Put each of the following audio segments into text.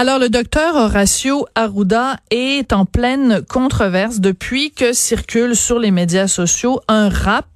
Alors, le docteur Horacio Arruda est en pleine controverse depuis que circule sur les médias sociaux un rap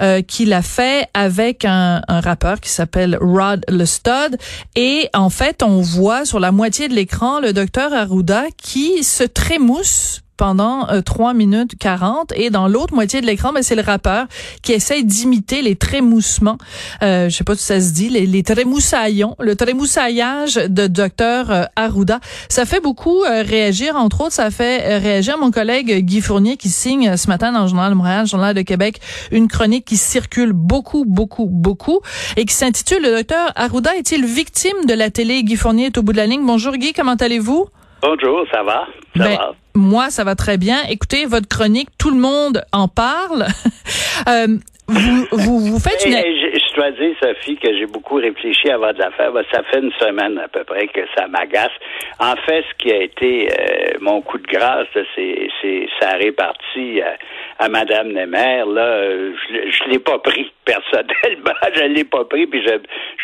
euh, qu'il a fait avec un, un rappeur qui s'appelle Rod Lestud. Et en fait, on voit sur la moitié de l'écran le docteur Arruda qui se trémousse pendant euh, 3 minutes 40 et dans l'autre moitié de l'écran ben, c'est le rappeur qui essaie d'imiter les trémoussements. Euh, je sais pas si ça se dit les, les trémoussaillons le trémoussaillage de docteur euh, Arruda. Ça fait beaucoup euh, réagir. Entre autres ça fait euh, réagir mon collègue Guy Fournier qui signe ce matin dans le journal de Montréal journal de Québec une chronique qui circule beaucoup beaucoup beaucoup et qui s'intitule le docteur Arruda est-il victime de la télé Guy Fournier est au bout de la ligne. Bonjour Guy. Comment allez-vous? Bonjour, ça va? Ça ben, va? Moi, ça va très bien. Écoutez, votre chronique, tout le monde en parle. euh, vous, vous, vous faites une... Et, je, je dois dire, Sophie, que j'ai beaucoup réfléchi avant de la faire. Ben, ça fait une semaine à peu près que ça m'agace. En fait, ce qui a été euh, mon coup de grâce, c'est, c'est ça réparti à, à Madame Nemer. Là, euh, je, je l'ai pas pris personnellement. je l'ai pas pris, puis je,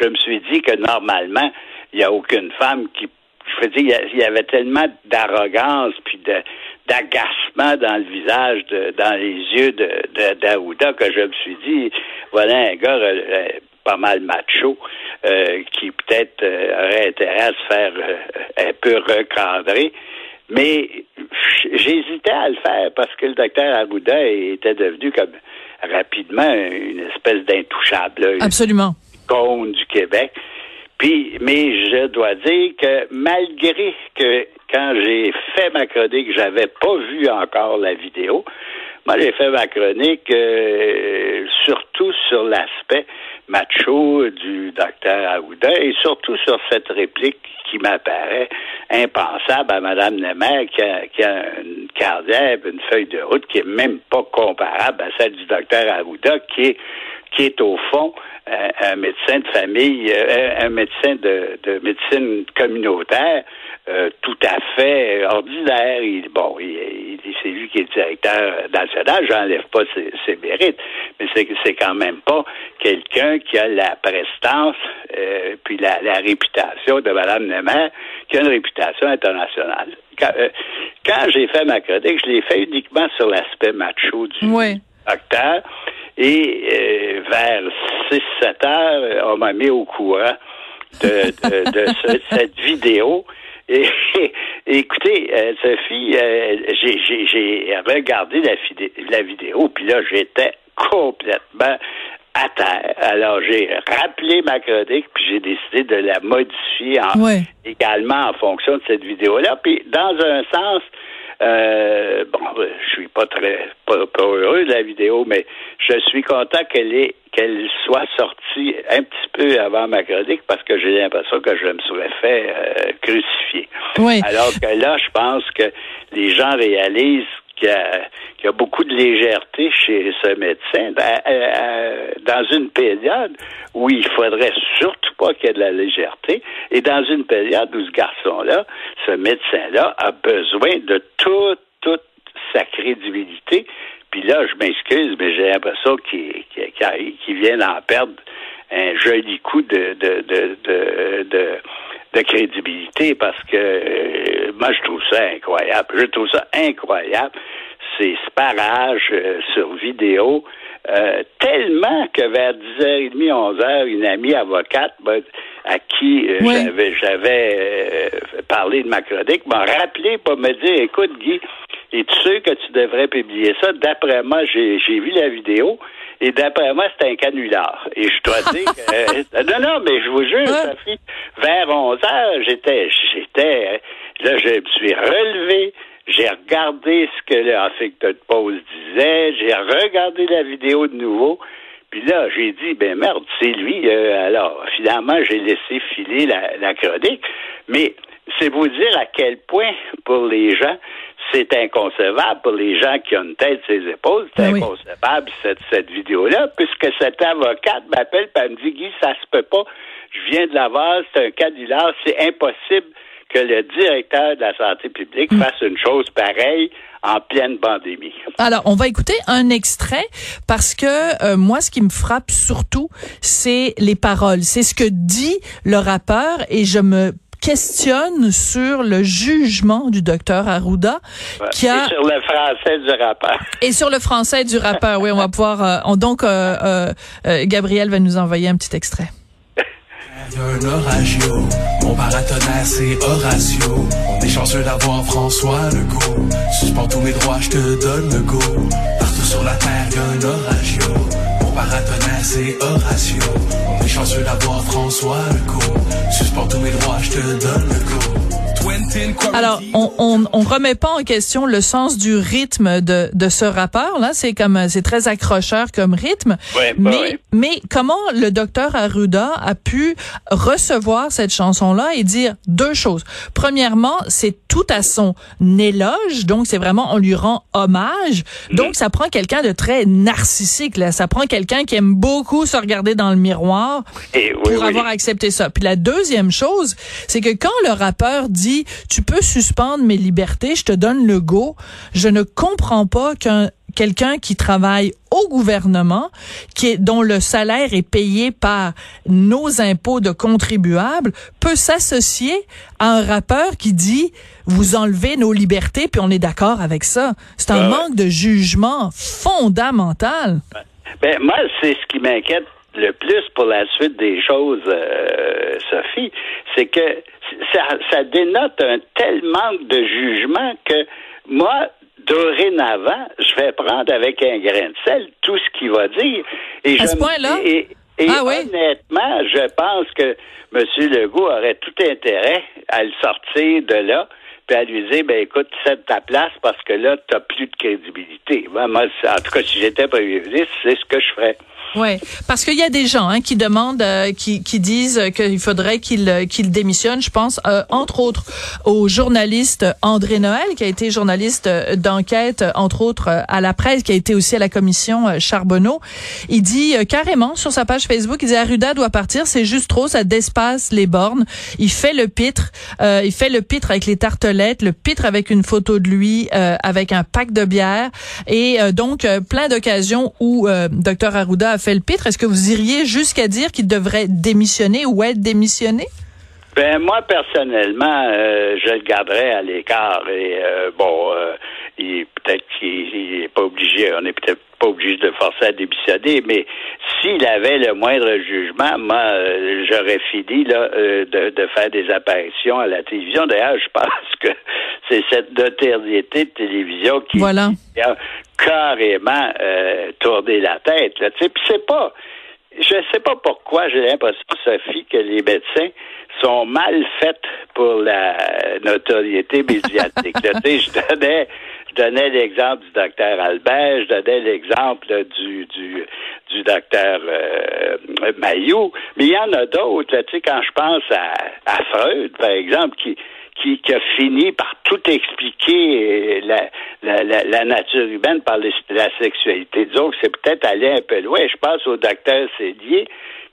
je me suis dit que normalement, il n'y a aucune femme qui je veux dire, il y avait tellement d'arrogance puis de d'agacement dans le visage, de, dans les yeux de, d'Aouda que je me suis dit, voilà un gars euh, pas mal macho euh, qui peut-être euh, aurait intérêt à se faire euh, un peu recadrer. Mais j'hésitais à le faire parce que le docteur Arruda était devenu comme rapidement une espèce d'intouchable. Absolument. Une du Québec. Puis, mais je dois dire que malgré que quand j'ai fait ma chronique, j'avais pas vu encore la vidéo. Moi, j'ai fait ma chronique euh, surtout sur l'aspect macho du docteur Aouda et surtout sur cette réplique qui m'apparaît impensable à Mme Nemer qui a, qui a une cardiaque, une feuille de route qui est même pas comparable à celle du docteur Aouda qui est qui est au fond euh, un médecin de famille, euh, un médecin de, de médecine communautaire euh, tout à fait ordinaire. Il, bon, il, il c'est lui qui est directeur national, j'enlève pas ses, ses, mérites, mais c'est c'est quand même pas quelqu'un qui a la prestance euh, puis la, la, réputation de Mme Nemer, qui a une réputation internationale. Quand, euh, quand j'ai fait ma chronique, je l'ai fait uniquement sur l'aspect macho du oui. docteur. Et euh, vers 6-7 heures, on m'a mis au courant de, de, de, ce, de cette vidéo. Et, écoutez, euh, Sophie, euh, j'ai regardé la, la vidéo, puis là, j'étais complètement à terre. Alors, j'ai rappelé ma chronique, puis j'ai décidé de la modifier en, également en fonction de cette vidéo-là. Puis, dans un sens, euh, bon, je suis pas très pas, pas, heureux de la vidéo, mais je suis content qu'elle ait qu'elle soit sortie un petit peu avant ma chronique parce que j'ai l'impression que je me serais fait euh, crucifier. Oui. Alors que là, je pense que les gens réalisent qu'il a, beaucoup de légèreté chez ce médecin dans une période où il faudrait surtout pas qu'il y ait de la légèreté et dans une période où ce garçon-là, ce médecin-là, a besoin de toute, toute sa crédibilité. Puis là, je m'excuse, mais j'ai l'impression qu'il qu qu vient d'en perdre un joli coup de, de, de, de, de de crédibilité parce que euh, moi je trouve ça incroyable. Je trouve ça incroyable ces sparages euh, sur vidéo euh, tellement que vers 10h30, 11h, une amie avocate ben, à qui euh, oui. j'avais j'avais parlé de ma chronique m'a rappelé pour me dire écoute Guy, es-tu sûr que tu devrais publier ça? D'après moi, j'ai vu la vidéo. Et d'après moi, c'est un canular. Et je dois dire que, euh, non, non, mais je vous jure, Sophie, vers 11 heures, j'étais, j'étais, Là, je me suis relevé, j'ai regardé ce que le Huffington Post disait, j'ai regardé la vidéo de nouveau, puis là, j'ai dit, ben merde, c'est lui. Euh, alors, finalement, j'ai laissé filer la, la chronique. Mais c'est vous dire à quel point, pour les gens, c'est inconcevable pour les gens qui ont une tête sur les épaules. C'est Ben oui. inconcevable, cette, cette vidéo-là, puisque cette avocate m'appelle et me dit, Guy, ça se peut pas. Je viens de Laval, c'est un canular, c'est impossible que le directeur de la santé publique Mm. fasse une chose pareille en pleine pandémie. Alors, on va écouter un extrait parce que euh, moi, ce qui me frappe surtout, c'est les paroles. C'est ce que dit le rappeur et je me questionne sur le jugement du docteur Arruda qui a Et sur le français du rapport. et sur le français du rappeur. Oui, on va pouvoir euh, on- donc euh, euh, euh, Gabriel va nous envoyer un petit extrait. Il y a un oragio, mon paratonnerre c'est Horatio. On est chanceux d'avoir François Legault. Suspends tous mes droits, je te donne le go. Partout sur la terre, il y a un oragio. Mon paratonnerre c'est Horatio. On est chanceux d'avoir François Legault. Suspends tous mes droits, je te donne le go. Alors, on, on, on remet pas en question le sens du rythme de, de ce rappeur là. C'est comme c'est très accrocheur comme rythme. Ouais, bah mais ouais. mais comment le docteur Arruda a pu recevoir cette chanson là et dire deux choses? Premièrement, c'est tout à son éloge, donc c'est vraiment on lui rend hommage. Donc ça prend quelqu'un de très narcissique là. Ça prend quelqu'un qui aime beaucoup se regarder dans le miroir Et oui, pour oui. avoir accepté ça. Puis la deuxième chose, c'est que quand le rappeur dit tu peux suspendre mes libertés, je te donne le go, je ne comprends pas qu'un quelqu'un qui travaille au gouvernement, qui est dont le salaire est payé par nos impôts de contribuables, peut s'associer à un rappeur qui dit vous enlevez nos libertés puis on est d'accord avec ça. C'est un ouais. manque de jugement fondamental. Ben, moi, c'est ce qui m'inquiète le plus pour la suite des choses, euh, Sophie, c'est que ça, ça dénote un tel manque de jugement que moi, dorénavant, je vais prendre avec un grain de sel tout ce qu'il va dire. Et À je ce point-là? Et, et Ah oui? honnêtement, je pense que M. Legault aurait tout intérêt à le sortir de là puis à lui dire, ben écoute, cède ta place parce que là, tu n'as plus de crédibilité. Moi, en tout cas, si j'étais premier ministre, c'est ce que je ferais. Ouais, parce qu'il y a des gens hein, qui demandent, euh, qui, qui disent qu'il faudrait qu'il euh, qu'il démissionne. Je pense, euh, entre autres, au journaliste André Noël, qui a été journaliste euh, d'enquête, euh, entre autres à la presse, qui a été aussi à la commission Charbonneau. Il dit euh, carrément sur sa page Facebook, il dit Arruda doit partir, c'est juste trop, ça dépasse les bornes. Il fait le pitre, il fait le pitre avec les tartelettes, le pitre avec une photo de lui, avec un pack de bière, et donc plein d'occasions où Dr Arruda fait le pitre. Est-ce que vous iriez jusqu'à dire qu'il devrait démissionner ou être démissionné? Ben moi personnellement, euh, je le garderais à l'écart et euh, bon, euh, il peut-être qu'il est pas obligé, on est peut-être pas obligé de forcer à démissionner, mais s'il avait le moindre jugement, moi j'aurais fini là de, de faire des apparitions à la télévision. D'ailleurs, je pense que c'est cette notoriété de télévision qui, Voilà. Carrément euh, tourné la tête. Là, tu sais, puis c'est pas je ne sais pas pourquoi j'ai l'impression, Sophie, que les médecins sont mal faits pour la notoriété médiatique. Là, tu sais, je donnais, je donnais l'exemple du docteur Albert, je donnais l'exemple du, du, du docteur euh, Mayou, mais il y en a d'autres. Tu sais, quand je pense à, à Freud, par exemple, qui qui, qui a fini par tout expliquer euh, la, la, la, la nature humaine par les- la sexualité. Disons que c'est peut-être aller un peu loin. Je pense au docteur Sédier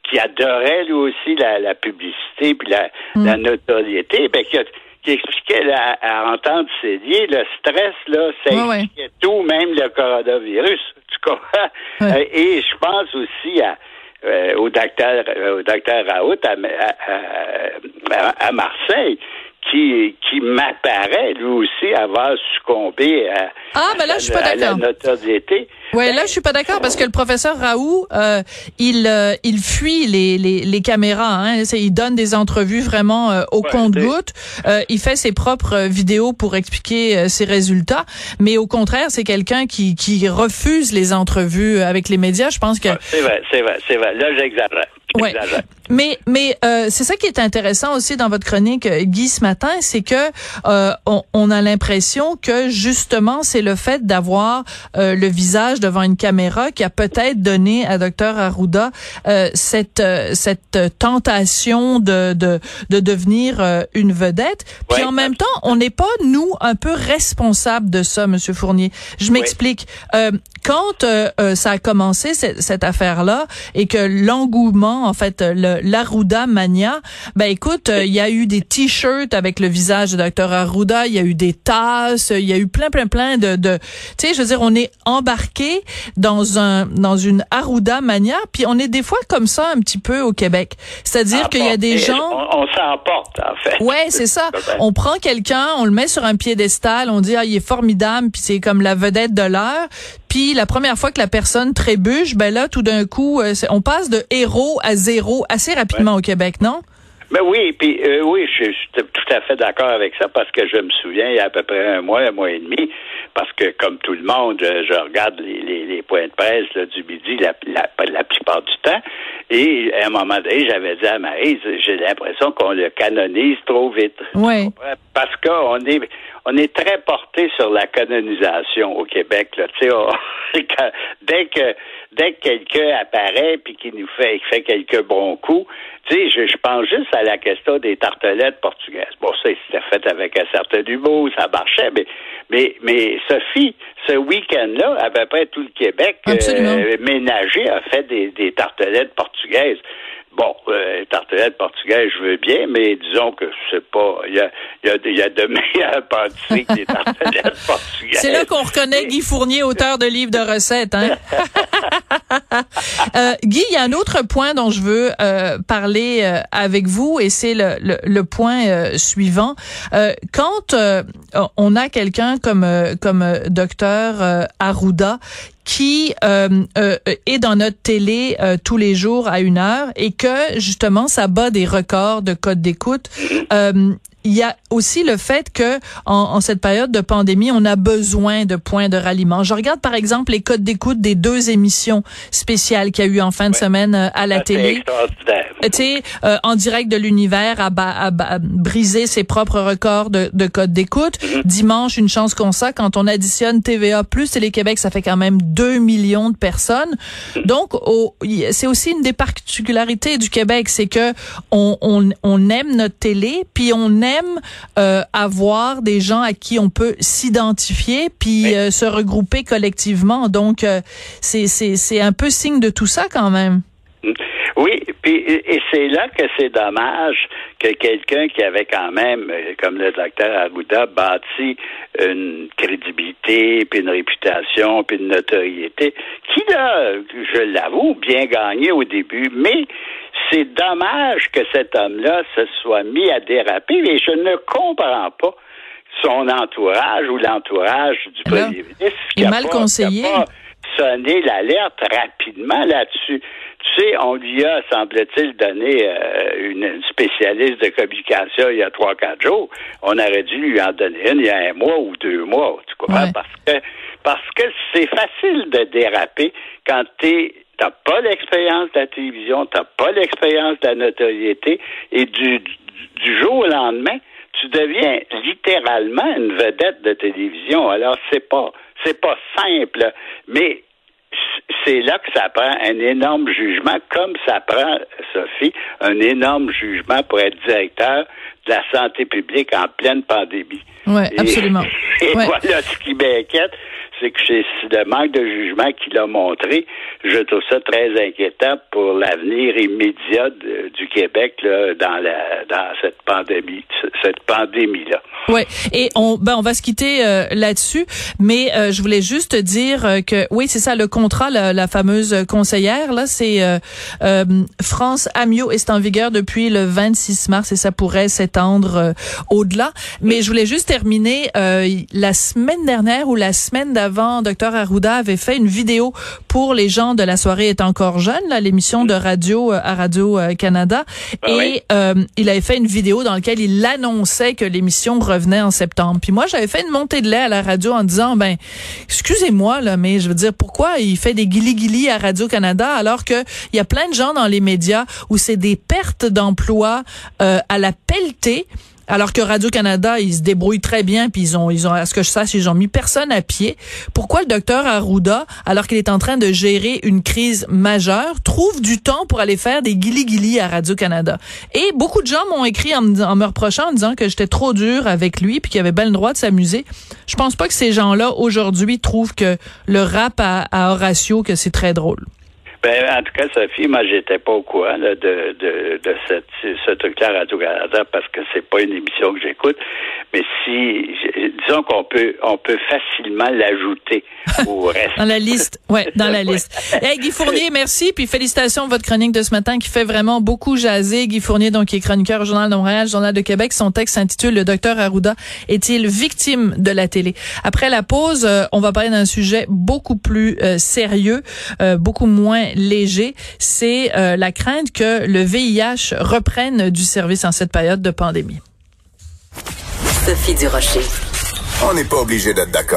qui adorait lui aussi la, la publicité puis la, la notoriété, ben, qui, a- qui expliquait là, à entendre Sédier, le stress, là, ça Ouais, ouais. expliquait tout, même le coronavirus. Tu comprends? Ouais. Euh, et je pense aussi à euh, au docteur euh, au docteur Raoult à, à, à- à Marseille qui qui m'apparaît lui aussi avoir succombé à, Ah, ben là, je suis pas à la notoriété. Ouais, là, je suis pas d'accord parce que le professeur Raoult, euh, il euh, il fuit les les, les caméras. Hein, il donne des entrevues vraiment euh, au Ouais, compte-goutte. Euh, il fait ses propres euh, vidéos pour expliquer ses résultats. Mais au contraire, c'est quelqu'un qui qui refuse les entrevues avec les médias. Je pense que C'est vrai, c'est vrai, c'est vrai. Là, j'exagère. Ouais. Mais mais euh, c'est ça qui est intéressant aussi dans votre chronique euh, Guy ce matin, c'est que euh, on, on, a l'impression que justement c'est le fait d'avoir euh, le visage devant une caméra qui a peut-être donné à docteur Arruda euh, cette cette tentation de de, de devenir une vedette. Puis en même temps, on n'est pas nous un peu responsables de ça, Monsieur Fournier. Je m'explique. quand ça a commencé cette, cette affaire là et que l'engouement en fait le l'Arruda Mania. Ben écoute, euh, il y a eu des t-shirts avec le visage de Dr Arruda, il y a eu des tasses, il y a eu plein plein plein de, de tu sais, je veux dire, on est embarqué dans un dans une Arruda Mania, puis on est des fois comme ça un petit peu au Québec. C'est-à-dire qu'il y a des gens on, on s'emporte en fait. Ouais, c'est ça. On prend quelqu'un, on le met sur un piédestal, on dit ah, il est formidable, puis c'est comme la vedette de l'heure. Puis la première fois que la personne trébuche, ben là tout d'un coup, euh, on passe de héros à zéro assez rapidement au Québec, non? Ben oui, puis euh, oui, je suis tout à fait d'accord avec ça parce que je me souviens il y a à peu près un mois, un mois et demi, parce que comme tout le monde, je, regarde les, les, les, points de presse du midi la, la, la, plupart du temps, et à un moment donné, j'avais dit à Marie, j'ai l'impression qu'on le canonise trop vite. Oui. Parce qu'on est on est très porté sur la canonisation au Québec. Là. Tu sais, dès que dès que quelqu'un apparaît puis qui nous fait fait quelques bons coups, tu sais, je, je, pense juste à la question des tartelettes portugaises. Bon, ça, c'était fait avec un certain humour, ça marchait, mais mais mais Sophie, ce week-end-là, à peu près tout le Québec euh, ménager a fait des, des tartelettes portugaises. Bon, euh, tartelette portugaise, je veux bien, mais disons que c'est pas. Il y a, y, a, y a de meilleurs pâtisseries que des tartelettes portugaises. C'est là qu'on reconnaît Guy Fournier, auteur de livres de recettes. Hein? euh, Guy, il y a un autre point dont je veux euh, parler euh, avec vous, et c'est le, le, le, point euh, suivant. quand on a quelqu'un comme comme docteur Arruda qui euh, euh, est dans notre télé euh, tous les jours à une heure et que justement ça bat des records de code d'écoute il y a aussi le fait que en, en, cette période de pandémie, on a besoin de points de ralliement. Je regarde par exemple les codes d'écoute des deux émissions spéciales qu'il y a eu en fin de semaine euh, à la télé. Tu sais, euh, en direct de l'univers, à, à, briser ses propres records de, de codes d'écoute. Mm-hmm. Dimanche, une chance qu'on ça, quand on additionne TVA plus Télé-Québec, ça fait quand même 2 millions de personnes. Mm-hmm. Donc, c'est aussi une des particularités du Québec, c'est que on, on, on aime notre télé, puis on aime euh, avoir des gens à qui on peut s'identifier puis euh, se regrouper collectivement. Donc euh, c'est c'est un peu signe de tout ça quand même. Oui, puis et c'est là que c'est dommage que quelqu'un qui avait quand même, comme le docteur Arruda, bâti une crédibilité, puis une réputation, puis une notoriété, qui a, je l'avoue, bien gagné au début, mais c'est dommage que cet homme-là se soit mis à déraper et je ne comprends pas son entourage ou l'entourage du premier ministre qui a mal pas, conseillé. sonné l'alerte rapidement là-dessus. Tu sais, on lui a, semble-t-il, donné euh, une spécialiste de communication il y a trois, quatre jours. On aurait dû lui en donner une il y a un mois ou deux mois, tu comprends? Parce que parce que c'est facile de déraper quand tu T'as pas l'expérience de la télévision, t'as pas l'expérience de la notoriété, et du, du jour au lendemain, tu deviens littéralement une vedette de télévision. Alors c'est pas c'est pas simple, mais c'est là que ça prend un énorme jugement, comme ça prend, Sophie, un énorme jugement pour être directeur de la santé publique en pleine pandémie. Oui, absolument. Et voilà ce qui m'inquiète, c'est que c'est le manque de jugement qu'il a montré. Je trouve ça très inquiétant pour l'avenir immédiat du Québec là, dans la dans cette pandémie, cette pandémie là. Oui, et on ben on va se quitter euh, là-dessus, mais euh, je voulais juste dire euh, que oui, c'est ça le contrat la, la fameuse conseillère là, c'est France Amio est en vigueur depuis le 26 mars et ça pourrait s'étendre au-delà, mais je voulais juste terminer la semaine dernière ou la semaine d'avant avant, Dr Arruda avait fait une vidéo pour les gens de la soirée est encore jeune, l'émission de radio euh, à Radio euh, Canada, ah et euh, il avait fait une vidéo dans laquelle il annonçait que l'émission revenait en septembre. Puis moi, j'avais fait une montée de lait à la radio en disant, ben, excusez-moi, là, mais je veux dire, pourquoi il fait des guili-guili à Radio-Canada alors que il y a plein de gens dans les médias où c'est des pertes d'emplois euh, à la pelletée alors que Radio-Canada, ils se débrouillent très bien, puis ils ont, ils ont, à ce que je sache, ils ont mis personne à pied. Pourquoi le docteur Arruda, alors qu'il est en train de gérer une crise majeure, trouve du temps pour aller faire des guili-guili à Radio-Canada? Et beaucoup de gens m'ont écrit en me, reprochant, en disant que j'étais trop dur avec lui, puis qu'il avait bien le droit de s'amuser. Je pense pas que ces gens-là, aujourd'hui, trouvent que le rap à, à Horatio, que c'est très drôle. Ben, en tout cas, Sophie, moi, j'étais pas au courant de, de, de cette, ce truc-là à Radio-Canada parce que c'est pas une émission que j'écoute. Mais si, disons qu'on peut, on peut facilement l'ajouter au reste. dans la liste, ouais, dans la liste. Hey, Guy Fournier, merci, puis félicitations pour votre chronique de ce matin qui fait vraiment beaucoup jaser. Guy Fournier, donc, qui est chroniqueur au Journal de Montréal, Journal de Québec. Son texte s'intitule Le docteur Arruda est-il victime de la télé? Après la pause, euh, on va parler d'un sujet beaucoup plus euh, sérieux, euh, beaucoup moins léger, c'est euh, la crainte que le VIH reprenne du service en cette période de pandémie. Sophie Durocher. On n'est pas obligé d'être d'accord.